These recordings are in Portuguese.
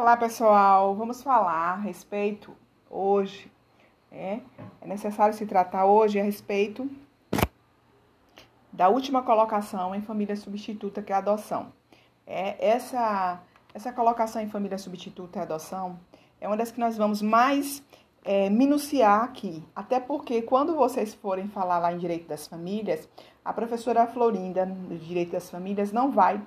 Olá pessoal, vamos falar a respeito hoje, é, é necessário se tratar hoje a respeito da última colocação em família substituta que é a adoção. É, essa, essa colocação em família substituta e adoção é uma das que nós vamos mais é, minuciar aqui, até porque quando vocês forem falar lá em Direito das Famílias, a professora Florinda, do Direito das Famílias, não vai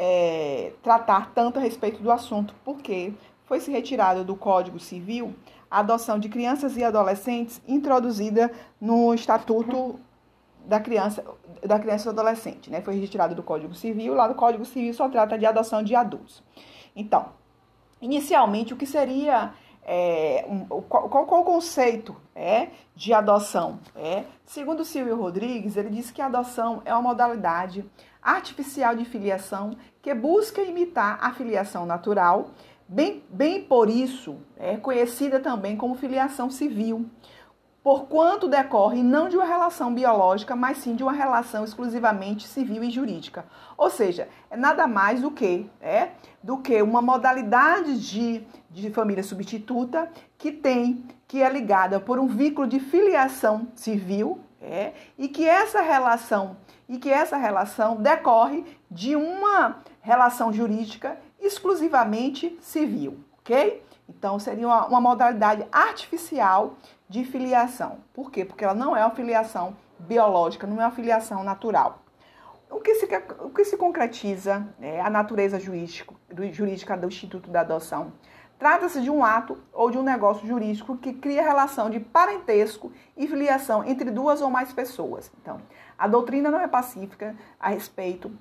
é, tratar tanto a respeito do assunto, porque foi se retirado do Código Civil a adoção de crianças e adolescentes introduzida no Estatuto da Criança, da criança e do Adolescente, né? Foi retirado do Código Civil, lá do Código Civil só trata de adoção de adultos. Então, inicialmente, o que seria é, um, qual, qual, o conceito é, de adoção? É, segundo Silvio Rodrigues, ele diz que a adoção é uma modalidade artificial de filiação que busca imitar a filiação natural, bem, bem por isso é conhecida também como filiação civil, porquanto decorre não de uma relação biológica, mas sim de uma relação exclusivamente civil e jurídica. Ou seja, é nada mais do que, é, do que uma modalidade de, de família substituta que tem, que é ligada por um vínculo de filiação civil, é, e que essa relação e que essa relação decorre de uma relação jurídica exclusivamente civil, ok? Então seria uma, uma modalidade artificial de filiação. Por quê? Porque ela não é uma filiação biológica, não é uma filiação natural. O que se, o que se concretiza é a natureza jurídico, jurídica do Instituto da Adoção? Trata-se de um ato ou de um negócio jurídico que cria relação de parentesco e filiação entre duas ou mais pessoas. Então, a doutrina não é pacífica a respeito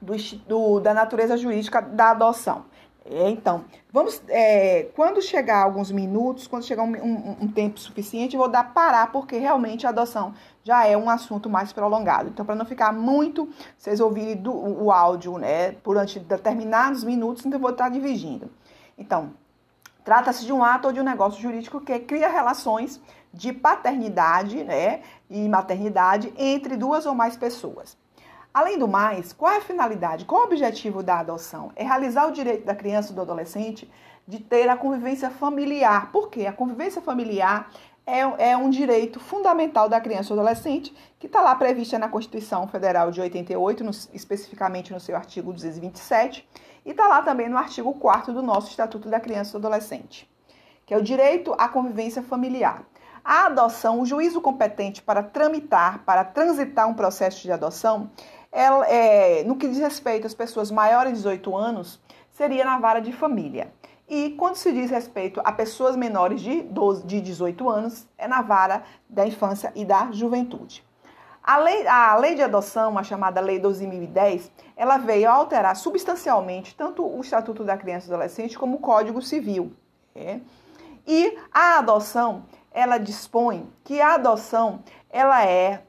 do, do, da natureza jurídica da adoção. É, então, vamos. É, quando chegar alguns minutos, quando chegar um, um, um, tempo suficiente, vou dar parar, porque realmente a adoção já é um assunto mais prolongado. Então, para não ficar muito, vocês ouvirem do, o áudio né, durante determinados minutos, então vou estar dividindo. Então, Trata-se de um ato ou de um negócio jurídico que cria relações de paternidade né, e maternidade entre duas ou mais pessoas. Além do mais, qual é a finalidade, qual é o objetivo da adoção? É realizar o direito da criança ou do adolescente de ter a convivência familiar. Por quê? A convivência familiar é, é um direito fundamental da criança ou adolescente que está lá prevista na Constituição Federal de 88, no, especificamente no seu artigo 227, e está lá também no artigo 4 do nosso Estatuto da Criança e do Adolescente, que é o direito à convivência familiar. A adoção, o juízo competente para tramitar, para transitar um processo de adoção, ela, é, no que diz respeito às pessoas maiores de 18 anos, seria na vara de família. E quando se diz respeito a pessoas menores de, 12, de 18 anos, é na vara da infância e da juventude. A lei, a lei de adoção, a chamada Lei 12.010, ela veio a alterar substancialmente tanto o Estatuto da Criança e Adolescente como o Código Civil. É? E a adoção, ela dispõe que a adoção ela é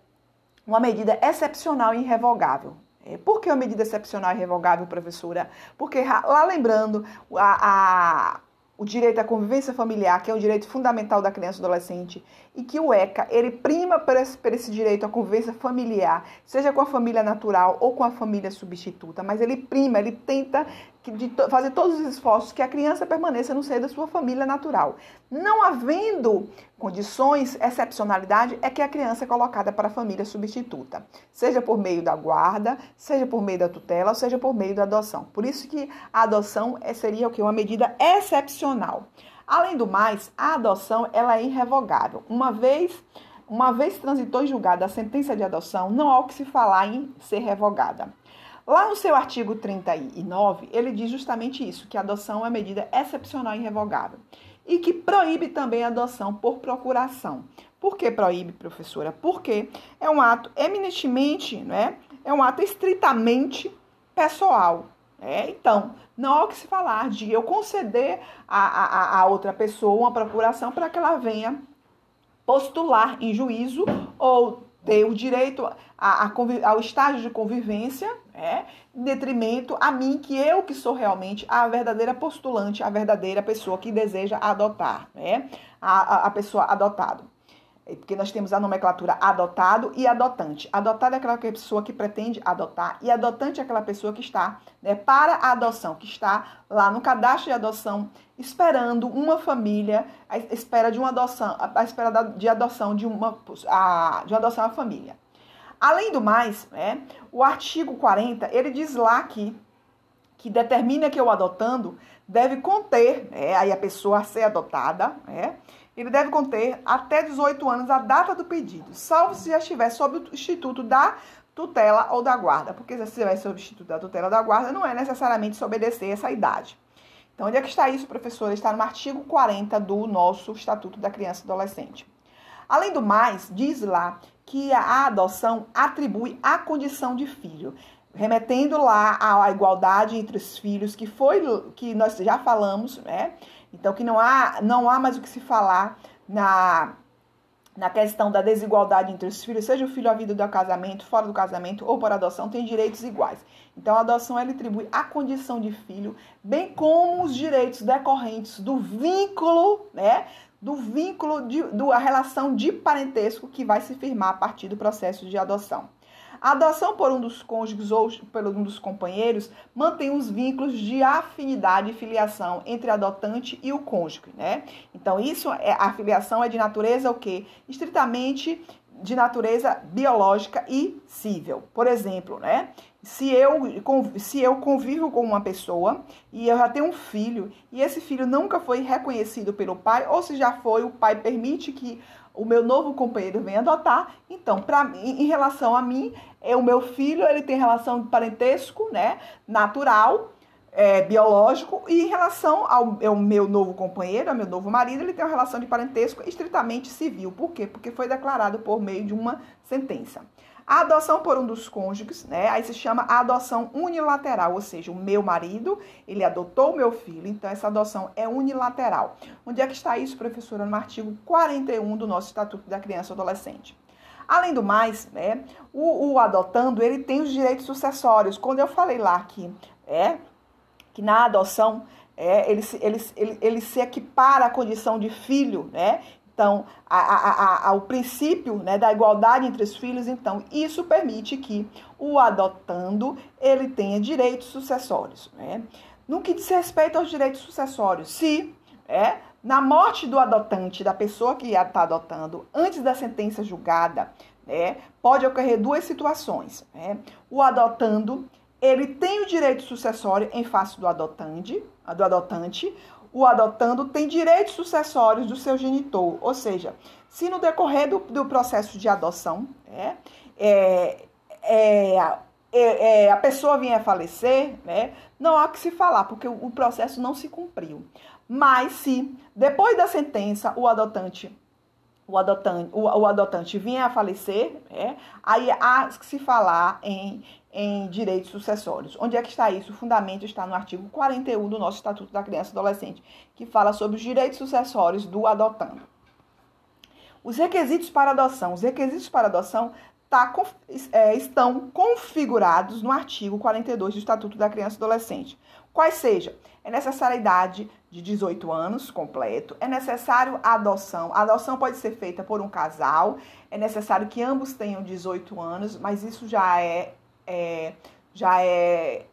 uma medida excepcional e irrevogável. É, por que uma medida excepcional e irrevogável, professora? Porque, lá lembrando, a, a o direito à convivência familiar, que é um direito fundamental da criança e do adolescente, e que o ECA, ele prima por esse, por esse direito à convivência familiar, seja com a família natural ou com a família substituta, mas ele prima, ele tenta de fazer todos os esforços que a criança permaneça no seio da sua família natural. Não havendo condições, excepcionalidade, é que a criança é colocada para a família substituta, seja por meio da guarda, seja por meio da tutela, seja por meio da adoção. Por isso que a adoção é, seria o que uma medida excepcional. Além do mais, a adoção ela é irrevogável. Uma vez uma vez transitou em julgada a sentença de adoção, não há o que se falar em ser revogada. Lá no seu artigo 39, ele diz justamente isso, que a adoção é medida excepcional e irrevogável. E que proíbe também a adoção por procuração. Por que proíbe, professora? Porque é um ato eminentemente, né? É um ato estritamente pessoal. Né? Então, não há o que se falar de eu conceder a, a, a outra pessoa uma procuração para que ela venha postular em juízo ou ter o direito a, a, ao estágio de convivência, é, em detrimento a mim, que eu que sou realmente a verdadeira postulante, a verdadeira pessoa que deseja adotar, né, a, a, a pessoa adotada. Porque nós temos a nomenclatura adotado e adotante. Adotado é aquela pessoa que pretende adotar e adotante é aquela pessoa que está né, para a adoção, que está lá no cadastro de adoção esperando uma família, a espera de uma adoção, a espera de adoção de uma, a, de uma adoção à família. Além do mais, né, o artigo 40, ele diz lá que, que determina que o adotando deve conter, né, aí a pessoa a ser adotada, né, ele deve conter até 18 anos a data do pedido, salvo se já estiver sob o instituto da tutela ou da guarda, porque se estiver sob o instituto da tutela ou da guarda, não é necessariamente se obedecer essa idade. Então, onde é que está isso, professora? Está no artigo 40 do nosso Estatuto da Criança e Adolescente. Além do mais, diz lá que a adoção atribui a condição de filho, remetendo lá à igualdade entre os filhos, que foi que nós já falamos, né? Então, que não há, não há mais o que se falar na, na questão da desigualdade entre os filhos, seja o filho à vida do casamento, fora do casamento ou por adoção, tem direitos iguais. Então, a adoção ela atribui a condição de filho, bem como os direitos decorrentes do vínculo, né? Do vínculo, de, da relação de parentesco que vai se firmar a partir do processo de adoção. A adoção por um dos cônjuges ou por um dos companheiros mantém os vínculos de afinidade e filiação entre adotante e o cônjuge, né? Então, isso é a filiação é de natureza o quê? Estritamente de natureza biológica e cível. Por exemplo, né? Se eu, se eu convivo com uma pessoa e eu já tenho um filho e esse filho nunca foi reconhecido pelo pai, ou se já foi, o pai permite que o meu novo companheiro vem adotar. Então, em, em relação a mim, é o meu filho, ele tem relação de parentesco, né, natural, é, biológico, e em relação ao, ao, meu novo companheiro, ao meu novo marido, ele tem uma relação de parentesco estritamente civil. Por quê? Porque foi declarado por meio de uma sentença. A adoção por um dos cônjuges, né? Aí se chama adoção unilateral, ou seja, o meu marido, ele adotou o meu filho, então essa adoção é unilateral. Onde é que está isso, professora? No artigo 41 do nosso Estatuto da Criança e Adolescente. Além do mais, né, o, o adotando, ele tem os direitos sucessórios. Quando eu falei lá que, é, que na adoção é, ele, ele, ele, ele se equipara à condição de filho, né? Então, a, a, a, o princípio né, da igualdade entre os filhos, então, isso permite que o adotando ele tenha direitos sucessórios. Né? No que diz respeito aos direitos sucessórios, se é, na morte do adotante, da pessoa que está adotando, antes da sentença julgada, né, pode ocorrer duas situações. Né? O adotando ele tem o direito sucessório em face do adotante, do adotante, o adotando tem direitos sucessórios do seu genitor. Ou seja, se no decorrer do, do processo de adoção né, é, é, é, é, a pessoa vier a falecer, né, não há que se falar, porque o, o processo não se cumpriu. Mas se depois da sentença o adotante o adotante, o, o adotante vinha a falecer, né, aí há que se falar em em direitos sucessórios. Onde é que está isso? O fundamento está no artigo 41 do nosso Estatuto da Criança e Adolescente, que fala sobre os direitos sucessórios do adotando. Os requisitos para adoção. Os requisitos para adoção tá, é, estão configurados no artigo 42 do Estatuto da Criança e Adolescente. Quais sejam? É necessária a idade de 18 anos completo, é necessário a adoção. A adoção pode ser feita por um casal, é necessário que ambos tenham 18 anos, mas isso já é é, já é.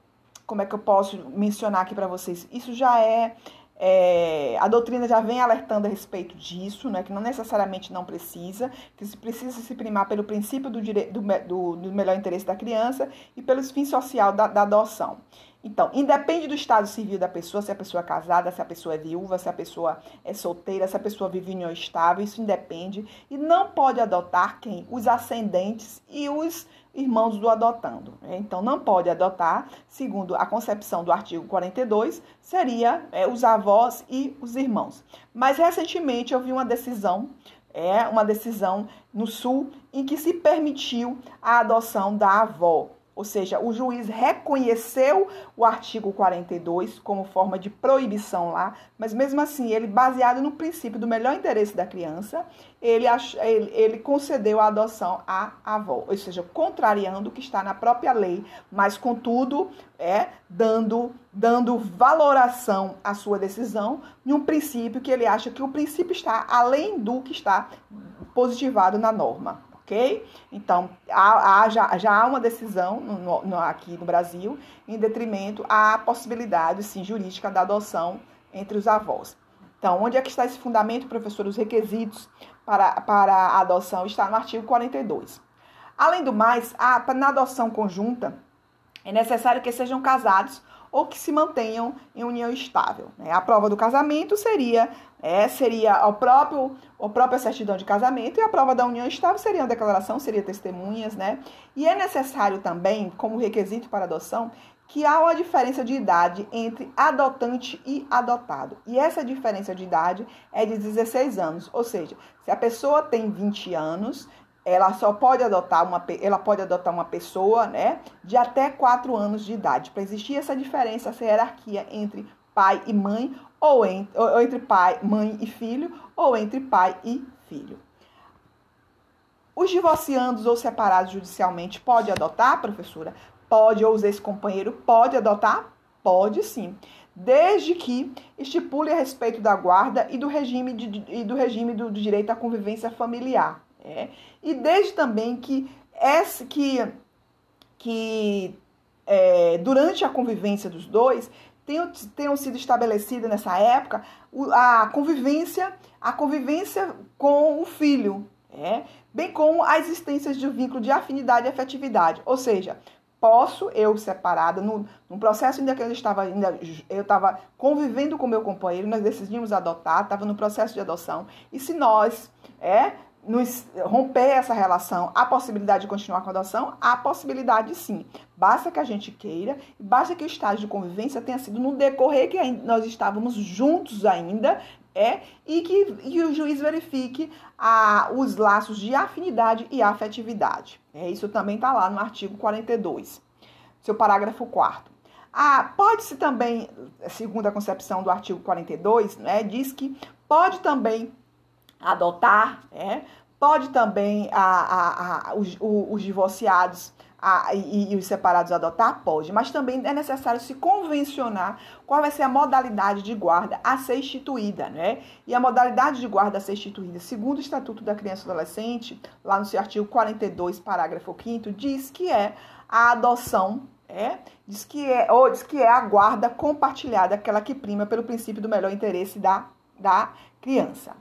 Como é que eu posso mencionar aqui para vocês? Isso já é, é, a doutrina já vem alertando a respeito disso, né, que não necessariamente não precisa, que se precisa se primar pelo princípio do, dire, do, do, do melhor interesse da criança e pelo fim social da, da adoção. Então, independe do estado civil da pessoa, se a pessoa é casada, se a pessoa é viúva, se a pessoa é solteira, se a pessoa vive em união estável, isso independe. E não pode adotar quem? Os ascendentes e os irmãos do adotando. Então, não pode adotar, segundo a concepção do artigo 42, seria é, os avós e os irmãos. Mas recentemente eu vi uma decisão, é uma decisão no Sul, em que se permitiu a adoção da avó. Ou seja, o juiz reconheceu o artigo 42 como forma de proibição lá, mas mesmo assim, ele, baseado no princípio do melhor interesse da criança, ele, ele, ele concedeu a adoção à avó, ou seja, contrariando o que está na própria lei, mas contudo, é dando, dando valoração à sua decisão em um princípio que ele acha que o princípio está além do que está positivado na norma, ok? Então, há, há já, já, há uma decisão no, no, aqui no Brasil em detrimento à possibilidade, sim, jurídica da adoção entre os avós. Então, onde é que está esse fundamento, professor? Os requisitos para, para a adoção está no artigo 42. Além do mais, a, na adoção conjunta, é necessário que sejam casados ou que se mantenham em união estável. Né? A prova do casamento seria é, seria o próprio a própria certidão de casamento e a prova da união estável seria a declaração, seria testemunhas, né? E é necessário também, como requisito para adoção, que há uma diferença de idade entre adotante e adotado. E essa diferença de idade é de 16 anos, ou seja, se a pessoa tem 20 anos, ela só pode adotar uma, ela pode adotar uma pessoa, né, de até 4 anos de idade. Para existir essa diferença, essa hierarquia entre pai e mãe, ou, ou entre pai, mãe e filho, ou entre pai e filho. Os divorciandos ou separados judicialmente pode adotar, professora? Pode, ou os ex-companheiro pode adotar? Pode sim. Desde que estipule a respeito da guarda e do regime, de, e do, regime do, do direito à convivência familiar. É? E desde também que, esse, que, que é, durante a convivência dos dois tenham, tenham sido estabelecidas nessa época a convivência, a convivência com o filho, é? bem como a existência de um vínculo de afinidade e afetividade. Ou seja, posso eu separada no, no processo ainda que eu estava ainda eu estava convivendo com meu companheiro nós decidimos adotar estava no processo de adoção e se nós é nos romper essa relação, a possibilidade de continuar com a adoção, a possibilidade sim. Basta que a gente queira, basta que o estágio de convivência tenha sido no decorrer que nós estávamos juntos ainda, é, e que o juiz verifique a, os laços de afinidade e afetividade. É, isso também está lá no artigo 42, seu parágrafo 4 ah, pode-se também, segundo a concepção do artigo 42, né, diz que pode também adotar, é, pode também a, a, a, os, os divorciados a, e, e, os separados adotar? Pode, mas também é necessário se convencionar qual vai ser a modalidade de guarda a ser instituída, né? E a modalidade de guarda a ser instituída, segundo o Estatuto da Criança e Adolescente, lá no seu artigo 42, parágrafo 5 diz que é a adoção é, diz que é, ou diz que é a guarda compartilhada, aquela que prima pelo princípio do melhor interesse da, da criança.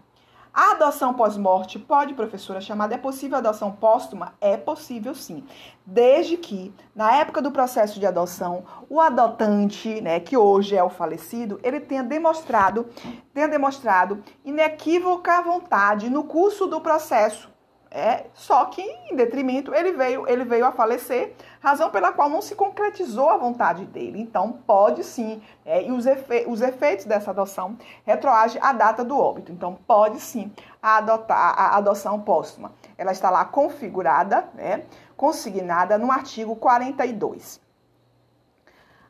A adoção pós-morte pode, professora, chamada é possível adoção póstuma? É possível sim, desde que na época do processo de adoção, o adotante, né, que hoje é o falecido, ele tenha demonstrado, tenha demonstrado inequívoca vontade no curso do processo é, só que, em detrimento, ele veio, ele veio a falecer, razão pela qual não se concretizou a vontade dele. Então, pode sim, é, e os, efe, os efeitos dessa adoção retroagem à data do óbito. Então, pode sim a adotar a adoção póstuma. Ela está lá configurada, né, consignada no artigo 42.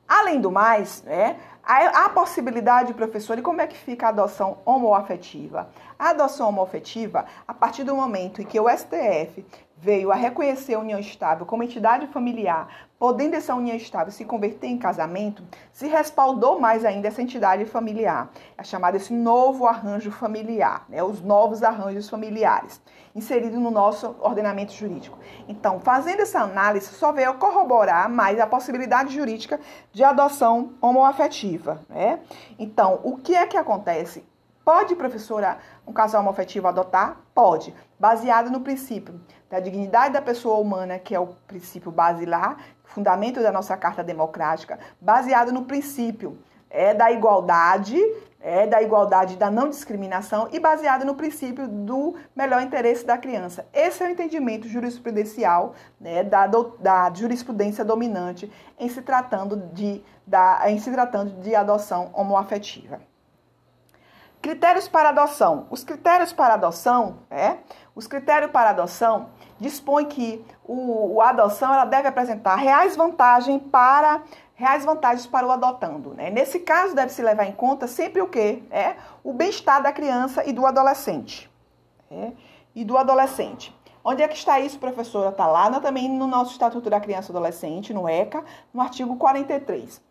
Além do mais, né, a possibilidade, professor, e como é que fica a adoção homoafetiva? A adoção homoafetiva, a partir do momento em que o STF veio a reconhecer a união estável como entidade familiar, podendo essa união estável se converter em casamento, se respaldou mais ainda essa entidade familiar. É chamado esse novo arranjo familiar, né? os novos arranjos familiares, inseridos no nosso ordenamento jurídico. Então, fazendo essa análise, só veio corroborar mais a possibilidade jurídica de adoção homoafetiva. Né? Então, o que é que acontece? Pode, professora, um casal homoafetivo adotar? Pode, baseado no princípio da dignidade da pessoa humana, que é o princípio basilar, fundamento da nossa Carta Democrática, baseado no princípio é da igualdade, é da igualdade da não discriminação e baseado no princípio do melhor interesse da criança. Esse é o entendimento jurisprudencial né, da, da jurisprudência dominante em se tratando de, da, em se tratando de adoção homoafetiva. Critérios para adoção. Os critérios para adoção, é, os critérios para adoção dispõe que o, a adoção ela deve apresentar reais vantagens para reais vantagens para o adotando. Né? Nesse caso, deve-se levar em conta sempre o quê? É, o bem-estar da criança e do adolescente. É, e do adolescente. Onde é que está isso, professora? Está lá no, também no nosso Estatuto da Criança e Adolescente, no ECA, no artigo 43.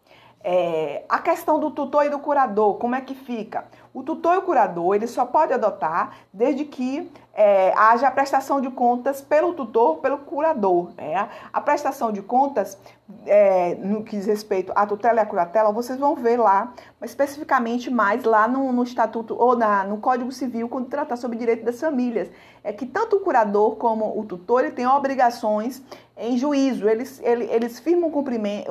É, a questão do tutor e do curador, como é que fica? O tutor e o curador, ele só pode adotar desde que é, haja a prestação de contas pelo tutor, pelo curador. Né? A prestação de contas, é, no que diz respeito à tutela e à curatela, vocês vão ver lá, especificamente mais lá no, no Estatuto ou na, no Código Civil, quando tratar sobre direito das famílias. É que tanto o curador como o tutor tem obrigações em juízo, eles, eles, eles, firmam, cumprimento,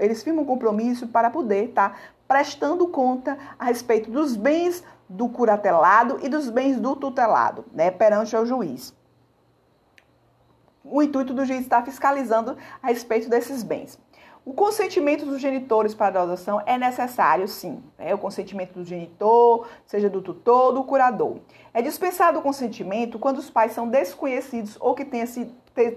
eles firmam compromisso para poder estar tá, prestando conta a respeito dos bens do curatelado e dos bens do tutelado, né, perante o juiz. O intuito do juiz está fiscalizando a respeito desses bens. O consentimento dos genitores para a adoção é necessário, sim. Né? O consentimento do genitor, seja do tutor do curador. É dispensado o consentimento quando os pais são desconhecidos ou que tenha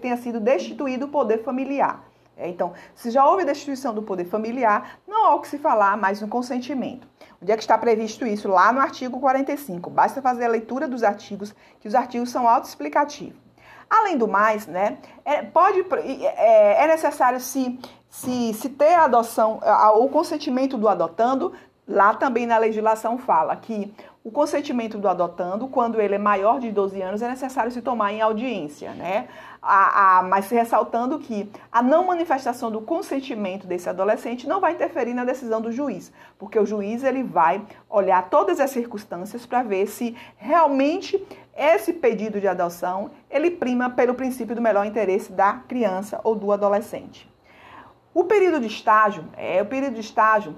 tenha sido destituído o poder familiar. É, então, se já houve destituição do poder familiar, não há o que se falar mais no consentimento. Onde é que está previsto isso? Lá no artigo 45. Basta fazer a leitura dos artigos, que os artigos são autoexplicativos. Além do mais, né, é, pode, é, é necessário se, se, se ter a adoção, o consentimento do adotando, lá também na legislação fala que o consentimento do adotando, quando ele é maior de 12 anos, é necessário se tomar em audiência, né? A, a, mas ressaltando que a não manifestação do consentimento desse adolescente não vai interferir na decisão do juiz, porque o juiz ele vai olhar todas as circunstâncias para ver se realmente esse pedido de adoção ele prima pelo princípio do melhor interesse da criança ou do adolescente. O período de estágio, é o período de estágio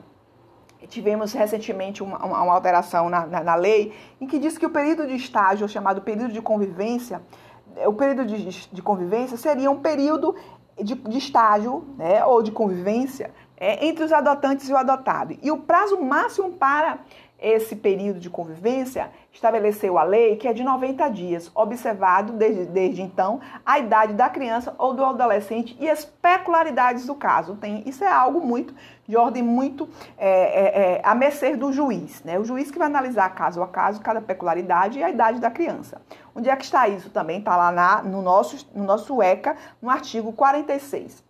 tivemos recentemente uma, uma alteração na, na, na, lei em que diz que o período de estágio, chamado período de convivência, é, o período de, de convivência seria um período de, de estágio né, ou de convivência é, entre os adotantes e o adotado. E o prazo máximo para esse período de convivência, estabeleceu a lei que é de 90 dias, observado desde, desde então a idade da criança ou do adolescente e as peculiaridades do caso. Tem, isso é algo muito de ordem muito é, é, é, a mercê do juiz, né? O juiz que vai analisar caso a caso cada peculiaridade e a idade da criança. Onde é que está isso também? Está lá na, no, nosso, no nosso ECA, no artigo 46.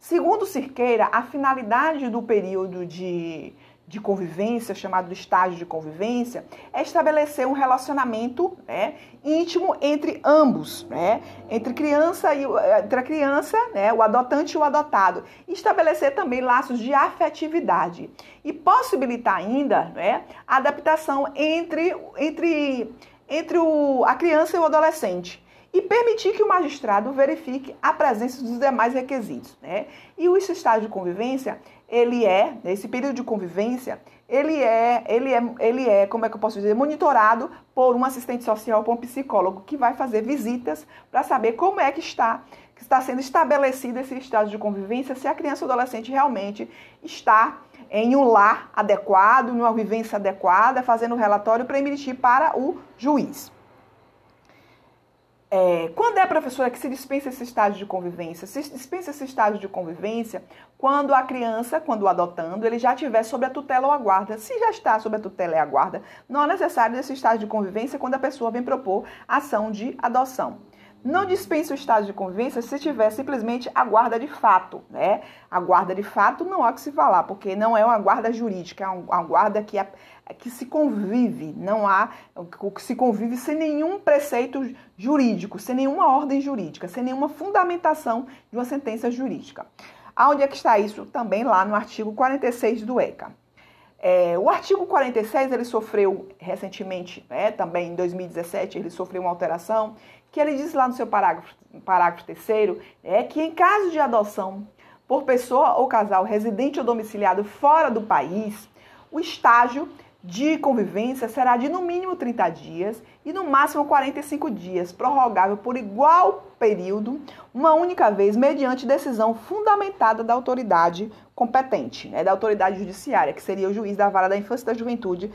Segundo Cirqueira, a finalidade do período de de convivência, chamado estágio de convivência, é estabelecer um relacionamento né, íntimo entre ambos, né, entre, criança e, entre a criança, né, o adotante e o adotado, estabelecer também laços de afetividade e possibilitar ainda né, a adaptação entre, entre, entre o, a criança e o adolescente e permitir que o magistrado verifique a presença dos demais requisitos. Né? E o estágio de convivência, ele é, nesse período de convivência, ele é, ele é, ele é, como é que eu posso dizer, monitorado por um assistente social, por um psicólogo, que vai fazer visitas para saber como é que está, que está sendo estabelecido esse estágio de convivência, se a criança ou adolescente realmente está em um lar adequado, numa vivência adequada, fazendo o relatório para emitir para o juiz. É, quando é a professora que se dispensa esse estágio de convivência? Se dispensa esse estágio de convivência quando a criança, quando o adotando, ele já estiver sob a tutela ou a guarda. Se já está sob a tutela e a guarda, não é necessário esse estágio de convivência quando a pessoa vem propor ação de adoção. Não dispensa o estágio de convivência se tiver simplesmente a guarda de fato, né? A guarda de fato não há que se falar, porque não é uma guarda jurídica, é uma guarda que, é, que se convive, não há que se convive sem nenhum preceito jurídico, sem nenhuma ordem jurídica, sem nenhuma fundamentação de uma sentença jurídica. Aonde é que está isso? Também lá no artigo 46 do ECA. É, o artigo 46 ele sofreu recentemente, né, também em 2017, ele sofreu uma alteração que ele diz lá no seu parágrafo, parágrafo terceiro, é que em caso de adoção por pessoa ou casal residente ou domiciliado fora do país, o estágio de convivência será de no mínimo 30 dias e no máximo 45 dias, prorrogável por igual período, uma única vez, mediante decisão fundamentada da autoridade competente, né, da autoridade judiciária, que seria o juiz da vara da infância e da juventude,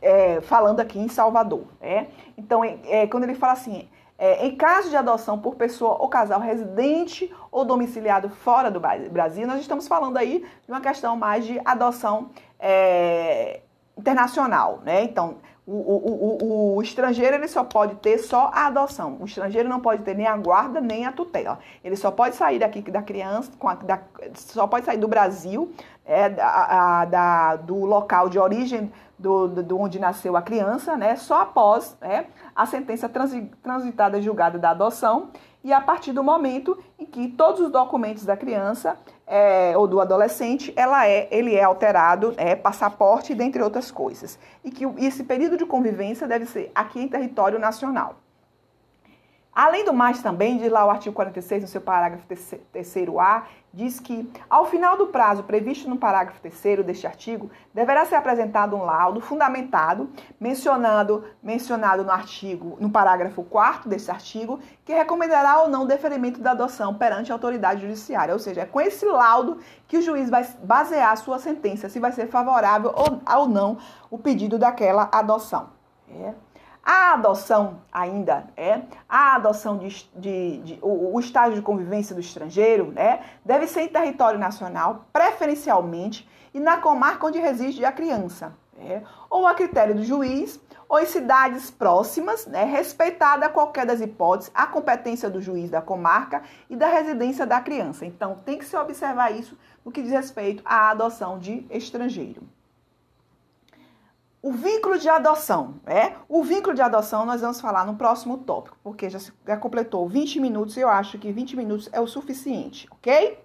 é, falando aqui em Salvador. Né? Então, é, é, quando ele fala assim, é, em caso de adoção por pessoa ou casal residente ou domiciliado fora do Brasil, nós estamos falando aí de uma questão mais de adoção é, internacional, né? Então, o, o, o, o, estrangeiro ele só pode ter só a adoção. O estrangeiro não pode ter nem a guarda nem a tutela. Ele só pode sair daqui da criança, a, da, só pode sair do Brasil, é, da, a, da, do local de origem do, do, onde nasceu a criança, né? Só após é, a sentença transitada julgada da adoção e a partir do momento em que todos os documentos da criança é, ou do adolescente, ela é, ele é alterado, é passaporte, dentre outras coisas. E que esse período de convivência deve ser aqui em território nacional. Além do mais, também, diz lá o artigo 46, no seu parágrafo 3a, diz que, ao final do prazo previsto no parágrafo 3 deste artigo, deverá ser apresentado um laudo fundamentado, mencionado, mencionado no artigo, no parágrafo 4 deste artigo, que recomendará ou não o deferimento da adoção perante a autoridade judiciária. Ou seja, é com esse laudo que o juiz vai basear a sua sentença, se vai ser favorável ou, ou não o pedido daquela adoção. É. A adoção ainda é a adoção de, de, de o, o, estágio de convivência do estrangeiro, né, deve ser em território nacional, preferencialmente e na comarca onde reside a criança, né, ou a critério do juiz, ou em cidades próximas, né, respeitada qualquer das hipóteses a competência do juiz da comarca e da residência da criança. Então tem que se observar isso no que diz respeito à adoção de estrangeiro. O vínculo de adoção, é? O vínculo de adoção nós vamos falar no próximo tópico, porque já, já completou 20 minutos e eu acho que 20 minutos é o suficiente, ok?